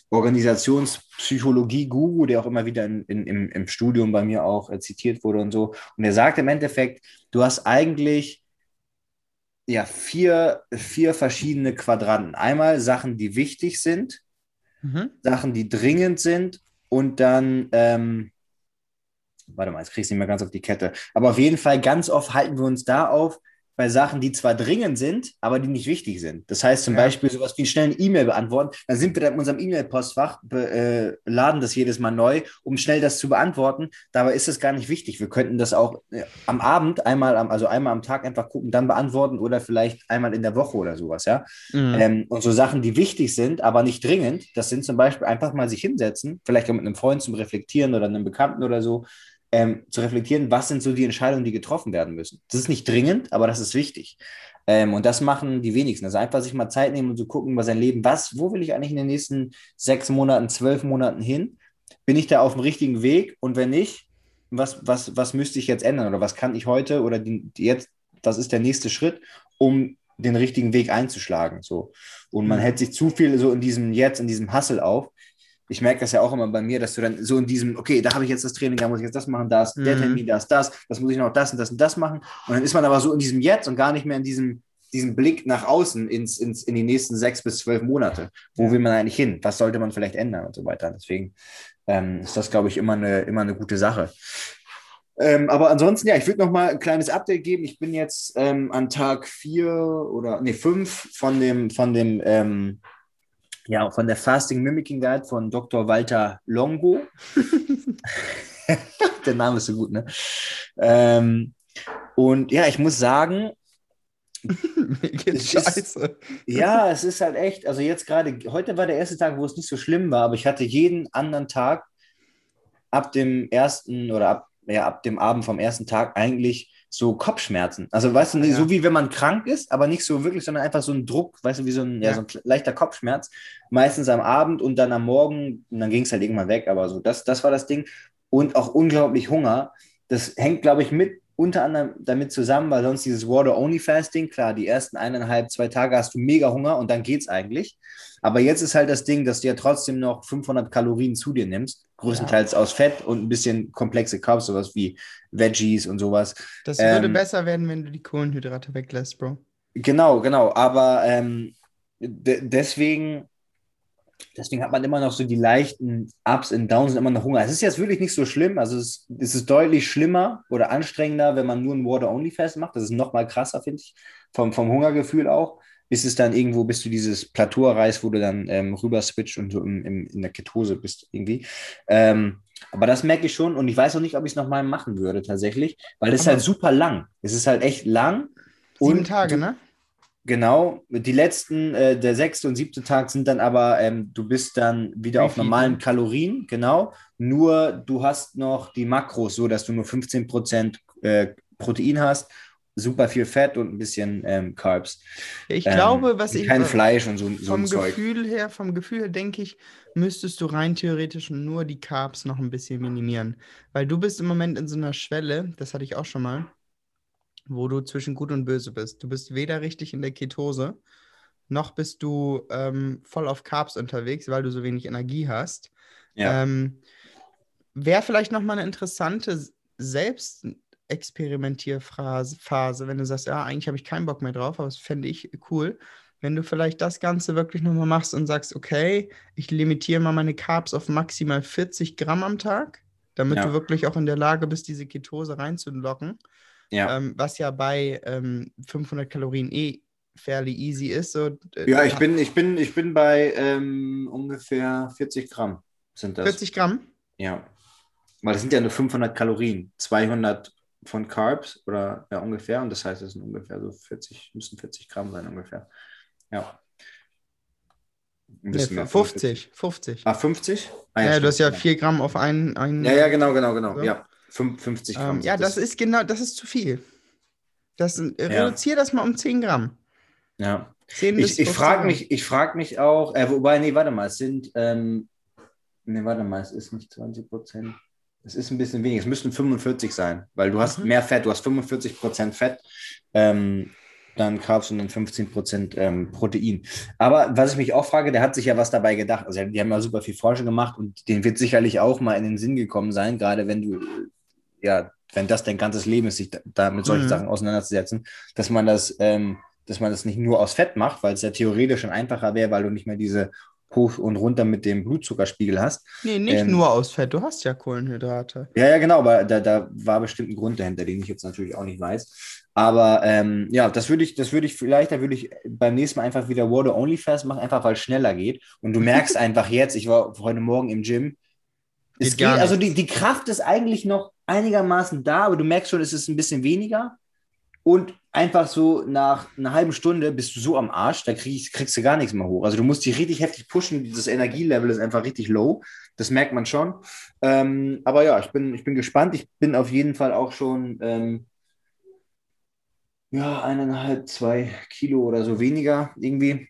Organisationspsychologie-Guru, der auch immer wieder in, in, im, im Studium bei mir auch äh, zitiert wurde und so. Und er sagt im Endeffekt, du hast eigentlich ja, vier, vier verschiedene Quadranten. Einmal Sachen, die wichtig sind, Mhm. Sachen, die dringend sind und dann ähm, warte mal, jetzt kriegst du nicht mehr ganz auf die Kette. Aber auf jeden Fall, ganz oft halten wir uns da auf, bei Sachen, die zwar dringend sind, aber die nicht wichtig sind. Das heißt zum Ja. Beispiel sowas wie schnell eine E-Mail beantworten. Dann sind wir da in unserem E-Mail-Postfach, äh, laden das jedes Mal neu, um schnell das zu beantworten. Dabei ist es gar nicht wichtig. Wir könnten das auch äh, am Abend einmal, am, also einmal am Tag einfach gucken, dann beantworten oder vielleicht einmal in der Woche oder sowas, ja. Mhm. Ähm, und so Sachen, die wichtig sind, aber nicht dringend, das sind zum Beispiel einfach mal sich hinsetzen, vielleicht auch mit einem Freund zum Reflektieren oder einem Bekannten oder so, ähm, zu reflektieren, was sind so die Entscheidungen, die getroffen werden müssen. Das ist nicht dringend, aber das ist wichtig. Ähm, und das machen die wenigsten. Also einfach sich mal Zeit nehmen und zu gucken, was sein Leben, was, wo will ich eigentlich in den nächsten sechs Monaten, zwölf Monaten hin? Bin ich da auf dem richtigen Weg? Und wenn nicht, was, was, was müsste ich jetzt ändern? Oder was kann ich heute oder die, jetzt, was ist der nächste Schritt, um den richtigen Weg einzuschlagen? So. Und man Mhm. hält sich zu viel so in diesem Jetzt, in diesem Hustle auf. Ich merke das ja auch immer bei mir, dass du dann so in diesem, okay, da habe ich jetzt das Training, da muss ich jetzt das machen, da ist der Mhm. Termin, da ist das, das muss ich noch das und das und das machen. Und dann ist man aber so in diesem Jetzt und gar nicht mehr in diesem, diesem Blick nach außen ins, ins, in die nächsten sechs bis zwölf Monate. Wo will man eigentlich hin? Was sollte man vielleicht ändern und so weiter? Deswegen ähm, ist das, glaube ich, immer eine, immer eine gute Sache. Ähm, aber ansonsten, ja, ich würde noch mal ein kleines Update geben. Ich bin jetzt ähm, an Tag vier oder nee, fünf von dem, von dem, ähm, ja, von der Fasting Mimicking Guide von Dr. Walter Longo. der Name ist so gut, ne? Ähm, und ja, ich muss sagen, Mir geht's es ist- scheiße. ja, es ist halt echt, also jetzt gerade, heute war der erste Tag, wo es nicht so schlimm war, aber ich hatte jeden anderen Tag ab dem ersten oder ab, ja, ab dem Abend vom ersten Tag eigentlich so Kopfschmerzen. Also weißt du, Ja. so wie wenn man krank ist, aber nicht so wirklich, sondern einfach so ein Druck, weißt du, wie so ein, ja. Ja. so ein leichter Kopfschmerz. Meistens am Abend und dann am Morgen, und dann ging es halt irgendwann weg, aber so, das, das war das Ding. Und auch unglaublich Hunger. Das hängt, glaube ich, mit unter anderem damit zusammen, weil sonst dieses Water-Only-Fasting, klar, die ersten eineinhalb, zwei Tage hast du mega Hunger und dann geht's eigentlich. Aber jetzt ist halt das Ding, dass du ja trotzdem noch 500 Kalorien zu dir nimmst, größtenteils aus Fett und ein bisschen komplexe Carbs, sowas wie Veggies und sowas. Das würde Ähm, besser werden, wenn du die Kohlenhydrate weglässt, Bro. Genau, genau. Aber ähm, de deswegen, deswegen hat man immer noch so die leichten Ups und Downs und immer noch Hunger. Es ist jetzt wirklich nicht so schlimm. Also es, es ist deutlich schlimmer oder anstrengender, wenn man nur ein Water-Only-Fast macht. Das ist noch mal krasser, finde ich, vom, vom Hungergefühl auch. Bis es dann irgendwo, bis du dieses Plateau erreichst, wo du dann ähm, rüber switcht und so im, im, in der Ketose bist irgendwie. Ähm, aber das merke ich schon und ich weiß auch nicht, ob ich es nochmal machen würde tatsächlich, weil es ist halt super lang. Es ist halt echt lang. Sieben und Tage, ne? Genau, die letzten, äh, der sechste und siebte Tag sind dann aber, ähm, du bist dann wieder auf normalen? Kalorien, genau. Nur du hast noch die Makros, so dass du nur 15% äh, Protein hast, super viel Fett und ein bisschen ähm, Carbs. Ich Ähm, glaube, was ich Kein äh, Fleisch und so, so vom ein Zeug. Gefühl her, vom Gefühl her denke ich, müsstest du rein theoretisch nur die Carbs noch ein bisschen minimieren. Weil du bist im Moment in so einer Schwelle, das hatte ich auch schon mal, wo du zwischen gut und böse bist. Du bist weder richtig in der Ketose, noch bist du ähm, voll auf Carbs unterwegs, weil du so wenig Energie hast. Ja. Ähm, Wäre vielleicht nochmal eine interessante Selbstexperimentierphase, Phase, wenn du sagst, ja, eigentlich habe ich keinen Bock mehr drauf, aber das fände ich cool, wenn du vielleicht das Ganze wirklich nochmal machst und sagst, okay, ich limitiere mal meine Carbs auf maximal 40 Gramm am Tag, damit Ja. du wirklich auch in der Lage bist, diese Ketose reinzulocken, ja. ähm, was ja bei ähm, 500 Kalorien eh fairly easy ist. So, äh, ja, ich bin, ich bin, ich bin bei ähm, ungefähr 40 Gramm sind das. 40 Gramm? Ja. Weil das sind ja nur 500 Kalorien, 200 von Carbs oder ja, ungefähr. Und das heißt, es sind ungefähr so 40, müssen 40 Gramm sein ungefähr. Ja. Ein Nee, bisschen mehr, 50, 50. Ah, 50? Ah, ja, du hast ja stimmt. 4 Gramm auf einen. einen Ja, ja, genau, genau, genau. So. Ja, 50 Gramm. ähm, ja, sind das ist genau, das ist zu viel. Das, äh, Ja. Reduziere das mal um 10 Gramm. Ja. 10 bis Ich, ich 15 frage mich, ich frag mich auch, äh, wobei, nee, warte mal, es sind, ähm, nee, warte mal, es ist nicht 20 Prozent. Es ist ein bisschen weniger, es müssten 45 sein, weil du hast Mhm. mehr Fett, du hast 45 Prozent Fett, ähm, dann Carbs und dann 15 Prozent ähm, Protein. Aber was ich mich auch frage, der hat sich ja was dabei gedacht. Also die haben ja super viel Forschung gemacht und denen wird sicherlich auch mal in den Sinn gekommen sein, gerade wenn du, ja, wenn das dein ganzes Leben ist, sich da, da mit solchen Mhm. Sachen auseinanderzusetzen, dass man das, ähm, dass man das nicht nur aus Fett macht, weil es ja theoretisch schon einfacher wäre, weil du nicht mehr diese hoch und runter mit dem Blutzuckerspiegel hast. Nee, nicht Ähm, nur aus Fett, du hast ja Kohlenhydrate. Ja, ja, genau, aber da, da war bestimmt ein Grund dahinter, den ich jetzt natürlich auch nicht weiß. Aber ähm, ja, das würde ich, das würde ich vielleicht, da würde ich beim nächsten Mal einfach wieder Water Only Fast machen, einfach weil es schneller geht. Und du merkst einfach jetzt, ich war heute Morgen im Gym, es Geht geht, gar also die, die Kraft ist eigentlich noch einigermaßen da, aber du merkst schon, es ist ein bisschen weniger. Und einfach so nach einer halben Stunde bist du so am Arsch, da kriegst, kriegst du gar nichts mehr hoch. Also du musst dich richtig heftig pushen, dieses Energielevel ist einfach richtig low. Das merkt man schon. Ähm, aber ja, ich bin, ich bin gespannt. Ich bin auf jeden Fall auch schon ähm, ja, eineinhalb, zwei Kilo oder so weniger irgendwie.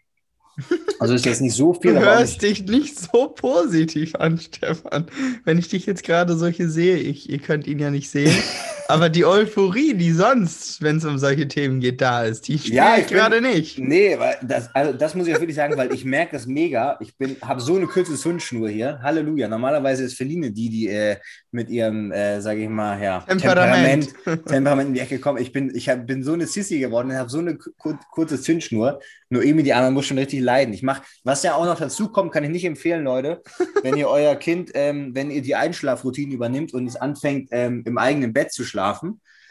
Also ist jetzt nicht so viel. Du hörst dich nicht so positiv an, Stefan. Wenn ich dich jetzt gerade solche sehe, ich, ihr könnt ihn ja nicht sehen, aber die Euphorie, die sonst, wenn es um solche Themen geht, da ist, die spüre Ja, ich ich gerade nicht. Nee, weil das, also das muss ich auch wirklich sagen, weil ich merke das mega. Ich bin, habe so eine kurze Zündschnur hier. Halleluja. Normalerweise ist Feline die, die äh, mit ihrem, äh, sage ich mal, ja, Temperament. Temperament, Temperament in die Ecke kommt. Ich bin, ich hab, bin so eine Sissy geworden und habe so eine kur kurze Zündschnur. Nur irgendwie die anderen muss schon richtig leiden. Ich mache, was ja auch noch dazu kommt, kann ich nicht empfehlen, Leute, wenn ihr euer Kind, ähm, wenn ihr die Einschlafroutine übernimmt und es anfängt, ähm, im eigenen Bett zu schlafen,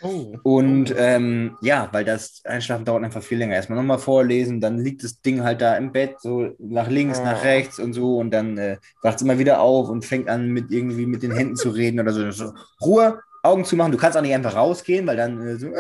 Oh. und ähm, ja, weil das Einschlafen dauert einfach viel länger. Erstmal nochmal vorlesen, dann liegt das Ding halt da im Bett, so nach links, Oh. nach rechts und so. Und dann äh, wacht es immer wieder auf und fängt an, mit irgendwie mit den Händen zu reden oder so. so. Ruhe, Augen zu machen. Du kannst auch nicht einfach rausgehen, weil dann äh, so, äh,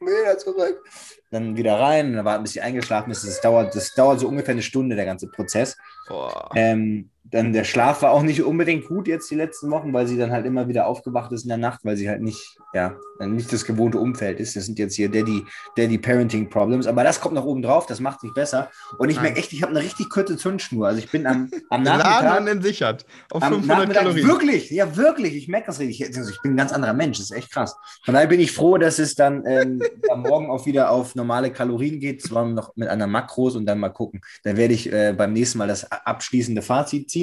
wieder zurück. Dann wieder rein, und dann warten, bis sie eingeschlafen ist. Das dauert, das dauert so ungefähr eine Stunde, der ganze Prozess. Boah. Ähm, dann der Schlaf war auch nicht unbedingt gut jetzt die letzten Wochen, weil sie dann halt immer wieder aufgewacht ist in der Nacht, weil sie halt nicht, ja, nicht das gewohnte Umfeld ist. Das sind jetzt hier Daddy, Daddy Parenting Problems. Aber das kommt noch oben drauf, das macht nicht besser. Und ich merke echt, ich habe eine richtig kurze Zündschnur. Also ich bin am, am Laden Nachmittag. und entsichert. Auf Am 500 Nachmittag, Kalorien. wirklich, ja wirklich, ich merke das richtig. Also ich bin ein ganz anderer Mensch, das ist echt krass. Von daher bin ich froh, dass es dann ähm, am Morgen auch wieder auf normale Kalorien geht, zwar noch mit einer Makros und dann mal gucken. Dann werde ich äh, beim nächsten Mal das abschließende Fazit ziehen.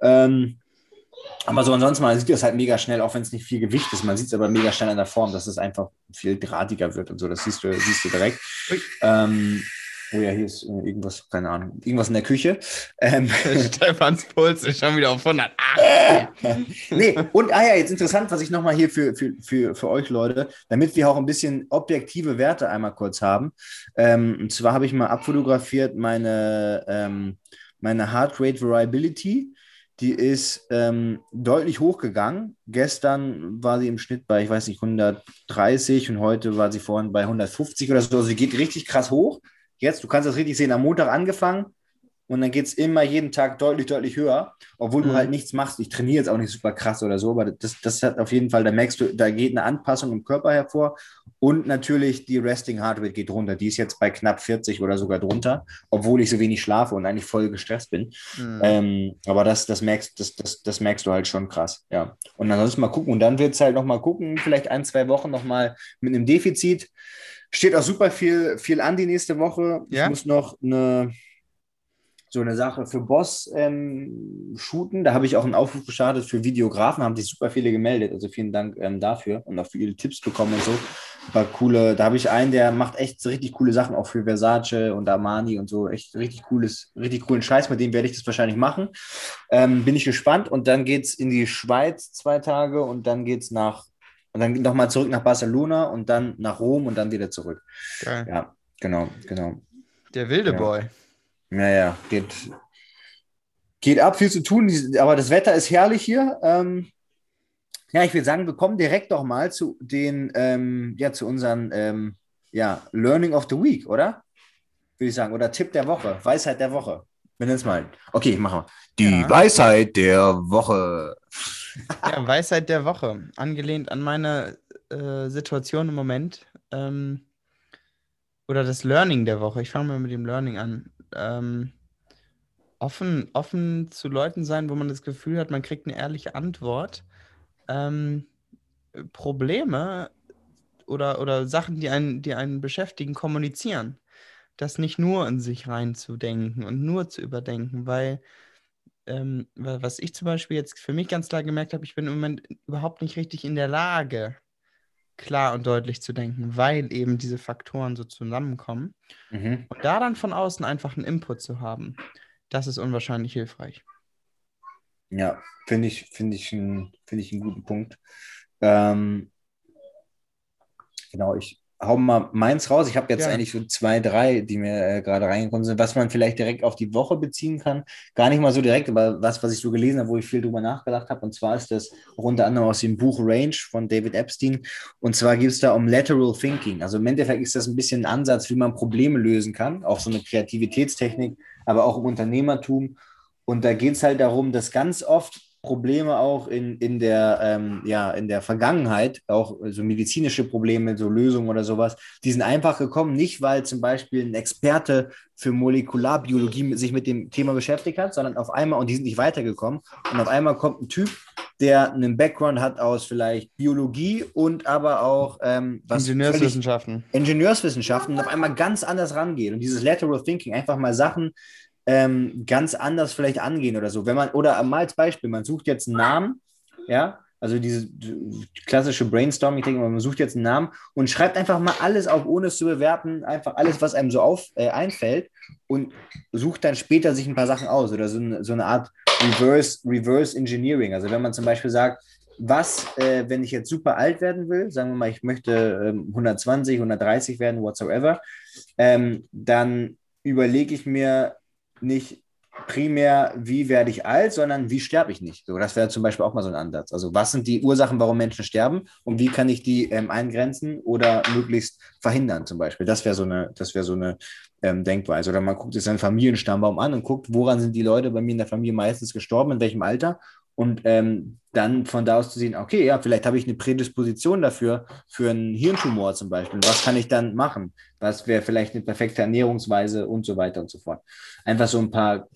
Ähm, aber so ansonsten, man sieht das halt mega schnell, auch wenn es nicht viel Gewicht ist. Man sieht es aber mega schnell an der Form, dass es einfach viel drahtiger wird und so. Das siehst du, siehst du direkt. Ähm, oh ja, hier ist äh, irgendwas, keine Ahnung, irgendwas in der Küche. Ähm, Stefans Puls ist schon wieder auf 108. nee, und ah ja, jetzt interessant, was ich nochmal hier für, für, für, für euch Leute, damit wir auch ein bisschen objektive Werte einmal kurz haben. Ähm, und zwar habe ich mal abfotografiert meine, ähm, meine Heart Rate Variability. Die ist ähm, deutlich hochgegangen. Gestern war sie im Schnitt bei, ich weiß nicht, 130 und heute war sie vorhin bei 150 oder so. Also sie geht richtig krass hoch. Jetzt, du kannst das richtig sehen, am Montag angefangen und dann geht es immer jeden Tag deutlich, deutlich höher, obwohl du Mhm. halt nichts machst. Ich trainiere jetzt auch nicht super krass oder so, aber das, das hat auf jeden Fall, da merkst du, da geht eine Anpassung im Körper hervor und natürlich die Resting Heart Rate geht runter. Die ist jetzt bei knapp 40 oder sogar drunter, obwohl ich so wenig schlafe und eigentlich voll gestresst bin. Hm. Ähm, aber das, das, merkst, das, das, das merkst du halt schon krass, ja. Und ansonsten mal gucken. Und dann wird es halt noch mal gucken, vielleicht ein, zwei Wochen noch mal mit einem Defizit. Steht auch super viel, viel an die nächste Woche. Ja? Ich muss noch eine, so eine Sache für Boss ähm, shooten. Da habe ich auch einen Aufruf gestartet für Videografen, haben sich super viele gemeldet. Also vielen Dank ähm, dafür und auch viele Tipps bekommen und so. War coole, da habe ich einen, der macht echt so richtig coole Sachen, auch für Versace und Armani und so. Echt richtig cooles, richtig coolen Scheiß. Mit dem werde ich das wahrscheinlich machen. Ähm, bin ich gespannt. Und dann geht es in die Schweiz zwei Tage und dann geht es nach, und dann nochmal zurück nach Barcelona und dann nach Rom und dann wieder zurück. Geil. Ja, genau, genau. Der wilde Ja. Boy. Naja, geht, geht ab, viel zu tun, aber das Wetter ist herrlich hier. Ähm, ja, ich würde sagen, wir kommen direkt doch mal zu den, ähm, ja, zu unseren, ähm, ja, Learning of the Week, oder? Würde ich sagen, oder Tipp der Woche, Weisheit der Woche. Wir nennen es mal. Okay, machen wir. Die Ja. Weisheit der Woche. Ja, Weisheit der Woche. Angelehnt an meine äh, Situation im Moment. Ähm, oder das Learning der Woche. Ich fange mal mit dem Learning an. Ähm, offen, offen zu Leuten sein, wo man das Gefühl hat, man kriegt eine ehrliche Antwort. Ähm, Probleme oder, oder Sachen, die einen, die einen beschäftigen, kommunizieren. Das nicht nur in sich reinzudenken und nur zu überdenken, weil ähm, wa- was ich zum Beispiel jetzt für mich ganz klar gemerkt habe, ich bin im Moment überhaupt nicht richtig in der Lage, klar und deutlich zu denken, weil eben diese Faktoren so zusammenkommen. Mhm. Und da dann von außen einfach einen Input zu haben, das ist unwahrscheinlich hilfreich. Ja, finde ich, finde ich, ein, find ich einen guten Punkt. Ähm, genau, ich hau mal meins raus. Ich habe jetzt Ja. eigentlich so zwei, drei, die mir äh, gerade reingekommen sind, was man vielleicht direkt auf die Woche beziehen kann. Gar nicht mal so direkt, aber was, was ich so gelesen habe, wo ich viel drüber nachgedacht habe. Und zwar ist das auch unter anderem aus dem Buch Range von David Epstein. Und zwar geht es da um Lateral Thinking. Also im Endeffekt ist das ein bisschen ein Ansatz, wie man Probleme lösen kann. Auch so eine Kreativitätstechnik, aber auch im Unternehmertum. Und da geht es halt darum, dass ganz oft Probleme auch in, in, der, ähm, ja, in der Vergangenheit, auch so medizinische Probleme, so Lösungen oder sowas, die sind einfach gekommen, nicht weil zum Beispiel ein Experte für Molekularbiologie sich mit dem Thema beschäftigt hat, sondern auf einmal, und die sind nicht weitergekommen, und auf einmal kommt ein Typ, der einen Background hat aus vielleicht Biologie und aber auch ähm, Ingenieurswissenschaften. Ingenieurswissenschaften und auf einmal ganz anders rangehen und dieses Lateral Thinking, einfach mal Sachen ähm, ganz anders vielleicht angehen oder so. Wenn man, oder mal als Beispiel, man sucht jetzt einen Namen, ja, also diese klassische Brainstorming, man sucht jetzt einen Namen und schreibt einfach mal alles auf, ohne es zu bewerten, einfach alles, was einem so auf, äh, einfällt und sucht dann später sich ein paar Sachen aus oder so eine, so eine Art Reverse, Reverse Engineering. Also wenn man zum Beispiel sagt, was, äh, wenn ich jetzt super alt werden will, sagen wir mal, ich möchte ähm, 120, 130 werden, whatsoever, ähm, dann überlege ich mir nicht primär, wie werde ich alt, sondern wie sterbe ich nicht. So, das wäre zum Beispiel auch mal so ein Ansatz. Also was sind die Ursachen, warum Menschen sterben und wie kann ich die ähm, eingrenzen oder möglichst verhindern zum Beispiel. Das wäre so eine, das wäre so eine ähm, Denkweise. Oder man guckt sich seinen Familienstammbaum an und guckt, woran sind die Leute bei mir in der Familie meistens gestorben, in welchem Alter und ähm, dann von da aus zu sehen, okay, ja, vielleicht habe ich eine Prädisposition dafür, für einen Hirntumor zum Beispiel. Was kann ich dann machen? Was wäre vielleicht eine perfekte Ernährungsweise und so weiter und so fort. Einfach so ein paar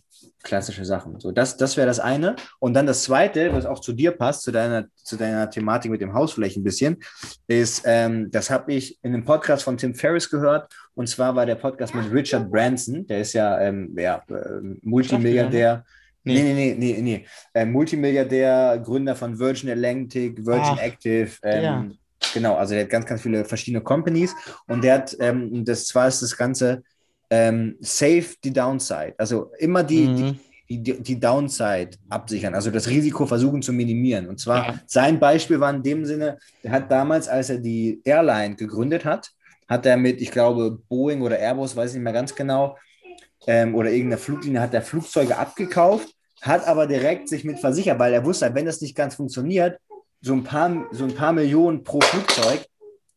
klassische Sachen. So, das, das wäre das eine. Und dann das zweite, was auch zu dir passt, zu deiner, zu deiner Thematik mit dem Haus vielleicht ein bisschen, ist, ähm, das habe ich in einem Podcast von Tim Ferriss gehört. Und zwar war der Podcast mit Richard Branson, der ist ja, ähm, ja äh, Multimilliardär. Nee, nee, nee, nee, nee. Äh, Multimilliardär, Gründer von Virgin Atlantic, Virgin Ach, Active. Ähm, genau, also der hat ganz, ganz viele verschiedene Companies. Und der hat, ähm, das zwar ist das Ganze ähm, Save die Downside. Also immer die, Mhm. die, die, die Downside absichern, also das Risiko versuchen zu minimieren. Und zwar Ja. sein Beispiel war in dem Sinne, der hat damals, als er die Airline gegründet hat, hat er mit, ich glaube, Boeing oder Airbus, weiß nicht mehr ganz genau, ähm, oder irgendeiner Fluglinie, hat er Flugzeuge abgekauft, hat aber direkt sich mit versichert, weil er wusste, wenn das nicht ganz funktioniert, so ein paar, so ein paar Millionen pro Flugzeug,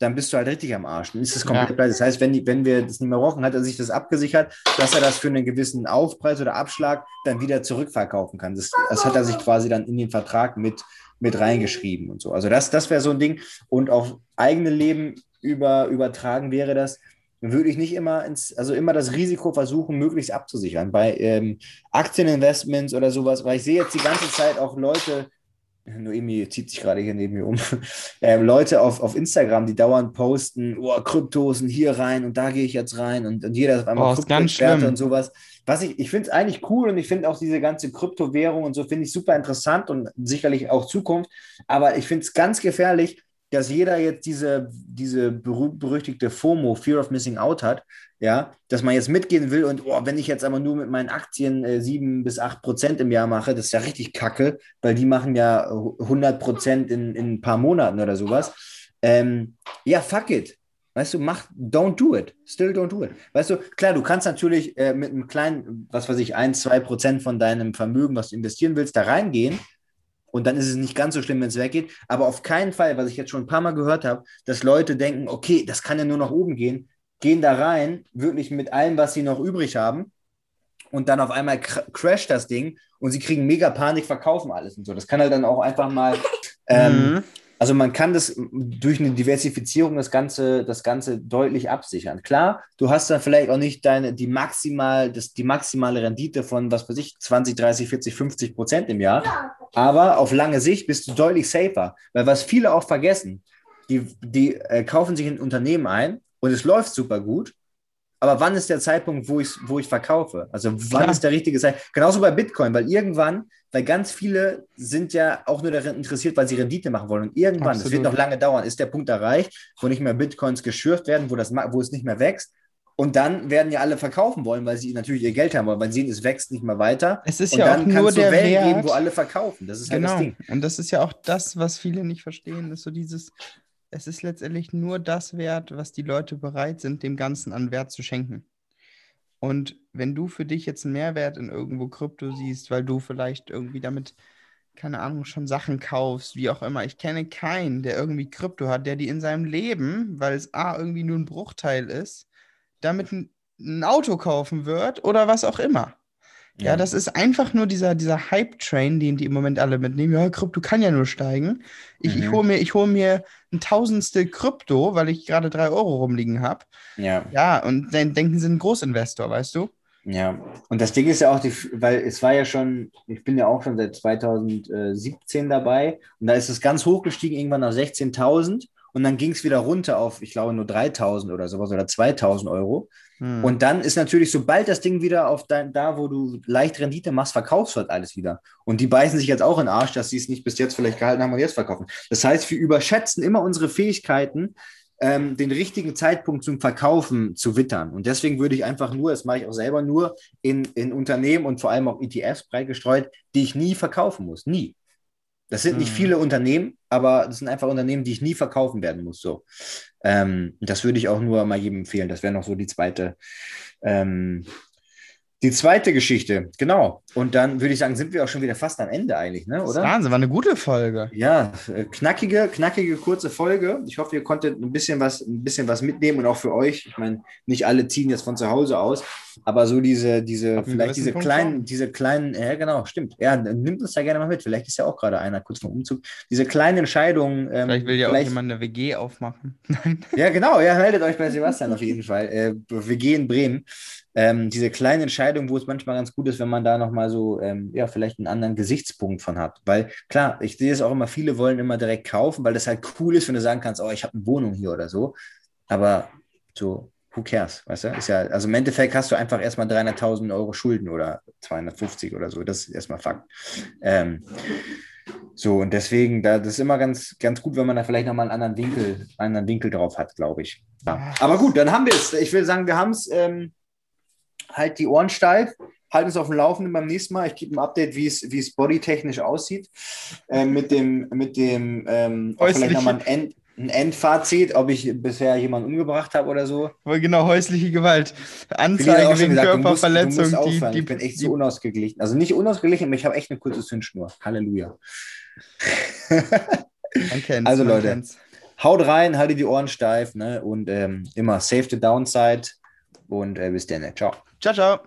dann bist du halt richtig am Arsch. Dann ist es komplett Ja. Das heißt, wenn, die, wenn wir das nicht mehr brauchen, hat er sich das abgesichert, dass er das für einen gewissen Aufpreis oder Abschlag dann wieder zurückverkaufen kann. Das, das hat er sich quasi dann in den Vertrag mit, mit reingeschrieben und so. Also das, das wäre so ein Ding. Und auf eigene Leben über, übertragen wäre das, würde ich nicht immer ins, also immer das Risiko versuchen, möglichst abzusichern. Bei ähm, Aktieninvestments oder sowas, weil ich sehe jetzt die ganze Zeit auch Leute, Noemi zieht sich gerade hier neben mir um, ähm, Leute auf, auf Instagram, die dauernd posten, oh, Kryptos und hier rein und da gehe ich jetzt rein und, und jeder ist auf einmal Oh, ganz und sowas. Was ich, ich finde es eigentlich cool und ich finde auch diese ganze Kryptowährung und so finde ich super interessant und sicherlich auch Zukunft. Aber ich finde es ganz gefährlich, dass jeder jetzt diese, diese berühmt-berüchtigte FOMO, Fear of Missing Out hat, ja, dass man jetzt mitgehen will und oh, wenn ich jetzt aber nur mit meinen Aktien äh, 7 bis 8 Prozent im Jahr mache, das ist ja richtig kacke, weil die machen ja 100 Prozent in, in ein paar Monaten oder sowas. Ähm, ja, fuck it. Weißt du, mach, don't do it. Still don't do it. Weißt du, klar, du kannst natürlich äh, mit einem kleinen, was weiß ich, 1, 2 Prozent von deinem Vermögen, was du investieren willst, da reingehen. Und dann ist es nicht ganz so schlimm, wenn es weggeht. Aber auf keinen Fall, was ich jetzt schon ein paar Mal gehört habe, dass Leute denken, okay, das kann ja nur nach oben gehen, gehen da rein, wirklich mit allem, was sie noch übrig haben. Und dann auf einmal cr crasht das Ding und sie kriegen mega Panik, verkaufen alles und so. Das kann halt dann auch einfach mal. Ähm, Mhm. Also man kann das durch eine Diversifizierung das Ganze, das Ganze deutlich absichern. Klar, du hast dann vielleicht auch nicht deine, die, maximal, das, die maximale Rendite von, was weiß ich, 20, 30, 40, 50 Prozent im Jahr. Aber auf lange Sicht bist du deutlich safer. Weil was viele auch vergessen, die, die äh, kaufen sich in ein Unternehmen ein und es läuft super gut. Aber wann ist der Zeitpunkt, wo ich, wo ich verkaufe? Also wann Klar. ist der richtige Zeitpunkt? Genauso bei Bitcoin, weil irgendwann, weil ganz viele sind ja auch nur daran interessiert, weil sie Rendite machen wollen. Und irgendwann, das wird noch lange dauern, ist der Punkt erreicht, wo nicht mehr Bitcoins geschürft werden, wo, das, wo es nicht mehr wächst. Und dann werden ja alle verkaufen wollen, weil sie natürlich ihr Geld haben wollen, weil sie sehen, es wächst nicht mehr weiter. Es ist und ja dann auch kann nur es so der Wellen Wert. geben, wo alle verkaufen. Das ist Genau. das Ding. Und das ist ja auch das, was viele nicht verstehen, ist so dieses, es ist letztendlich nur das wert, was die Leute bereit sind, dem Ganzen an Wert zu schenken. Und wenn du für dich jetzt einen Mehrwert in irgendwo Krypto siehst, weil du vielleicht irgendwie damit, keine Ahnung, schon Sachen kaufst, wie auch immer. Ich kenne keinen, der irgendwie Krypto hat, der die in seinem Leben, weil es A, irgendwie nur ein Bruchteil ist, damit ein, ein Auto kaufen wird oder was auch immer. Ja, das ist einfach nur dieser, dieser Hype-Train, den die im Moment alle mitnehmen. Ja, Krypto kann ja nur steigen. Ich, ich Mhm. hole mir, ich hol mir ein Tausendstel Krypto, weil ich gerade drei Euro rumliegen habe. Ja. Ja, und dann denken sie ein Großinvestor, weißt du? Ja, und das Ding ist ja auch, die, weil es war ja schon, ich bin ja auch schon seit 2017 dabei und da ist es ganz hoch gestiegen, irgendwann auf 16.000 und dann ging es wieder runter auf, ich glaube, nur 3.000 oder sowas oder 2.000 Euro. Hm. Und dann ist natürlich, sobald das Ding wieder auf dein, da, wo du leicht Rendite machst, verkaufst du halt alles wieder. Und die beißen sich jetzt auch in den Arsch, dass sie es nicht bis jetzt vielleicht gehalten haben und jetzt verkaufen. Das heißt, wir überschätzen immer unsere Fähigkeiten, ähm, den richtigen Zeitpunkt zum Verkaufen zu wittern. Und deswegen würde ich einfach nur, das mache ich auch selber nur, in, in Unternehmen und vor allem auch ETFs breit gestreut, die ich nie verkaufen muss. Nie. Das sind nicht Mhm. viele Unternehmen, aber das sind einfach Unternehmen, die ich nie verkaufen werden muss. So. Ähm, das würde ich auch nur mal jedem empfehlen. Das wäre noch so die zweite, ähm, die zweite Geschichte. Genau. Und dann würde ich sagen, sind wir auch schon wieder fast am Ende eigentlich, ne? Oder? Wahnsinn, war eine gute Folge. Ja, äh, knackige, knackige, kurze Folge. Ich hoffe, ihr konntet ein bisschen was, ein bisschen was mitnehmen und auch für euch. Ich meine, nicht alle ziehen jetzt von zu Hause aus, aber so diese, diese, Ab vielleicht diese Punkt kleinen, schon. diese kleinen, ja genau, stimmt. Ja, nimmt uns da gerne mal mit. Vielleicht ist ja auch gerade einer kurz vor Umzug. Diese kleinen Entscheidungen. Ähm, Vielleicht will ja auch vielleicht- jemand eine WG aufmachen. Ja, genau, ja, meldet euch bei Sebastian auf jeden Fall. Äh, wir gehen Bremen. Ähm, diese kleinen Entscheidungen, wo es manchmal ganz gut ist, wenn man da nochmal so, ähm, ja, vielleicht einen anderen Gesichtspunkt von hat. Weil klar, ich sehe es auch immer, viele wollen immer direkt kaufen, weil das halt cool ist, wenn du sagen kannst, oh, ich habe eine Wohnung hier oder so. Aber so, who cares, weißt du? Ist ja, also im Endeffekt hast du einfach erstmal 300.000 Euro Schulden oder 250 oder so. Das ist erstmal Fakt. Ähm, so, und deswegen, da, das ist immer ganz, ganz gut, wenn man da vielleicht nochmal einen anderen Winkel, einen anderen Winkel drauf hat, glaube ich. Ja. Aber gut, dann haben wir es. Ich will sagen, wir haben es. Ähm, halt die Ohren steif, halten uns auf dem Laufenden beim nächsten Mal. Ich gebe ein Update, wie es, bodytechnisch aussieht. Ähm, mit dem, mit dem ähm, vielleicht nochmal ein, End, ein Endfazit, ob ich bisher jemanden umgebracht habe oder so. Genau, häusliche Gewalt. Anzeige wegen gesagt, du musst- du Körperverletzung. musst die, die, ich bin echt die, so unausgeglichen. Also nicht unausgeglichen, aber ich habe echt eine kurze Zündschnur. Halleluja. man kennt's, Also, man Leute. kennt's. Haut rein, haltet die Ohren steif ne? und ähm, immer save the downside und äh, bis dann. Ciao. Ciao, ciao.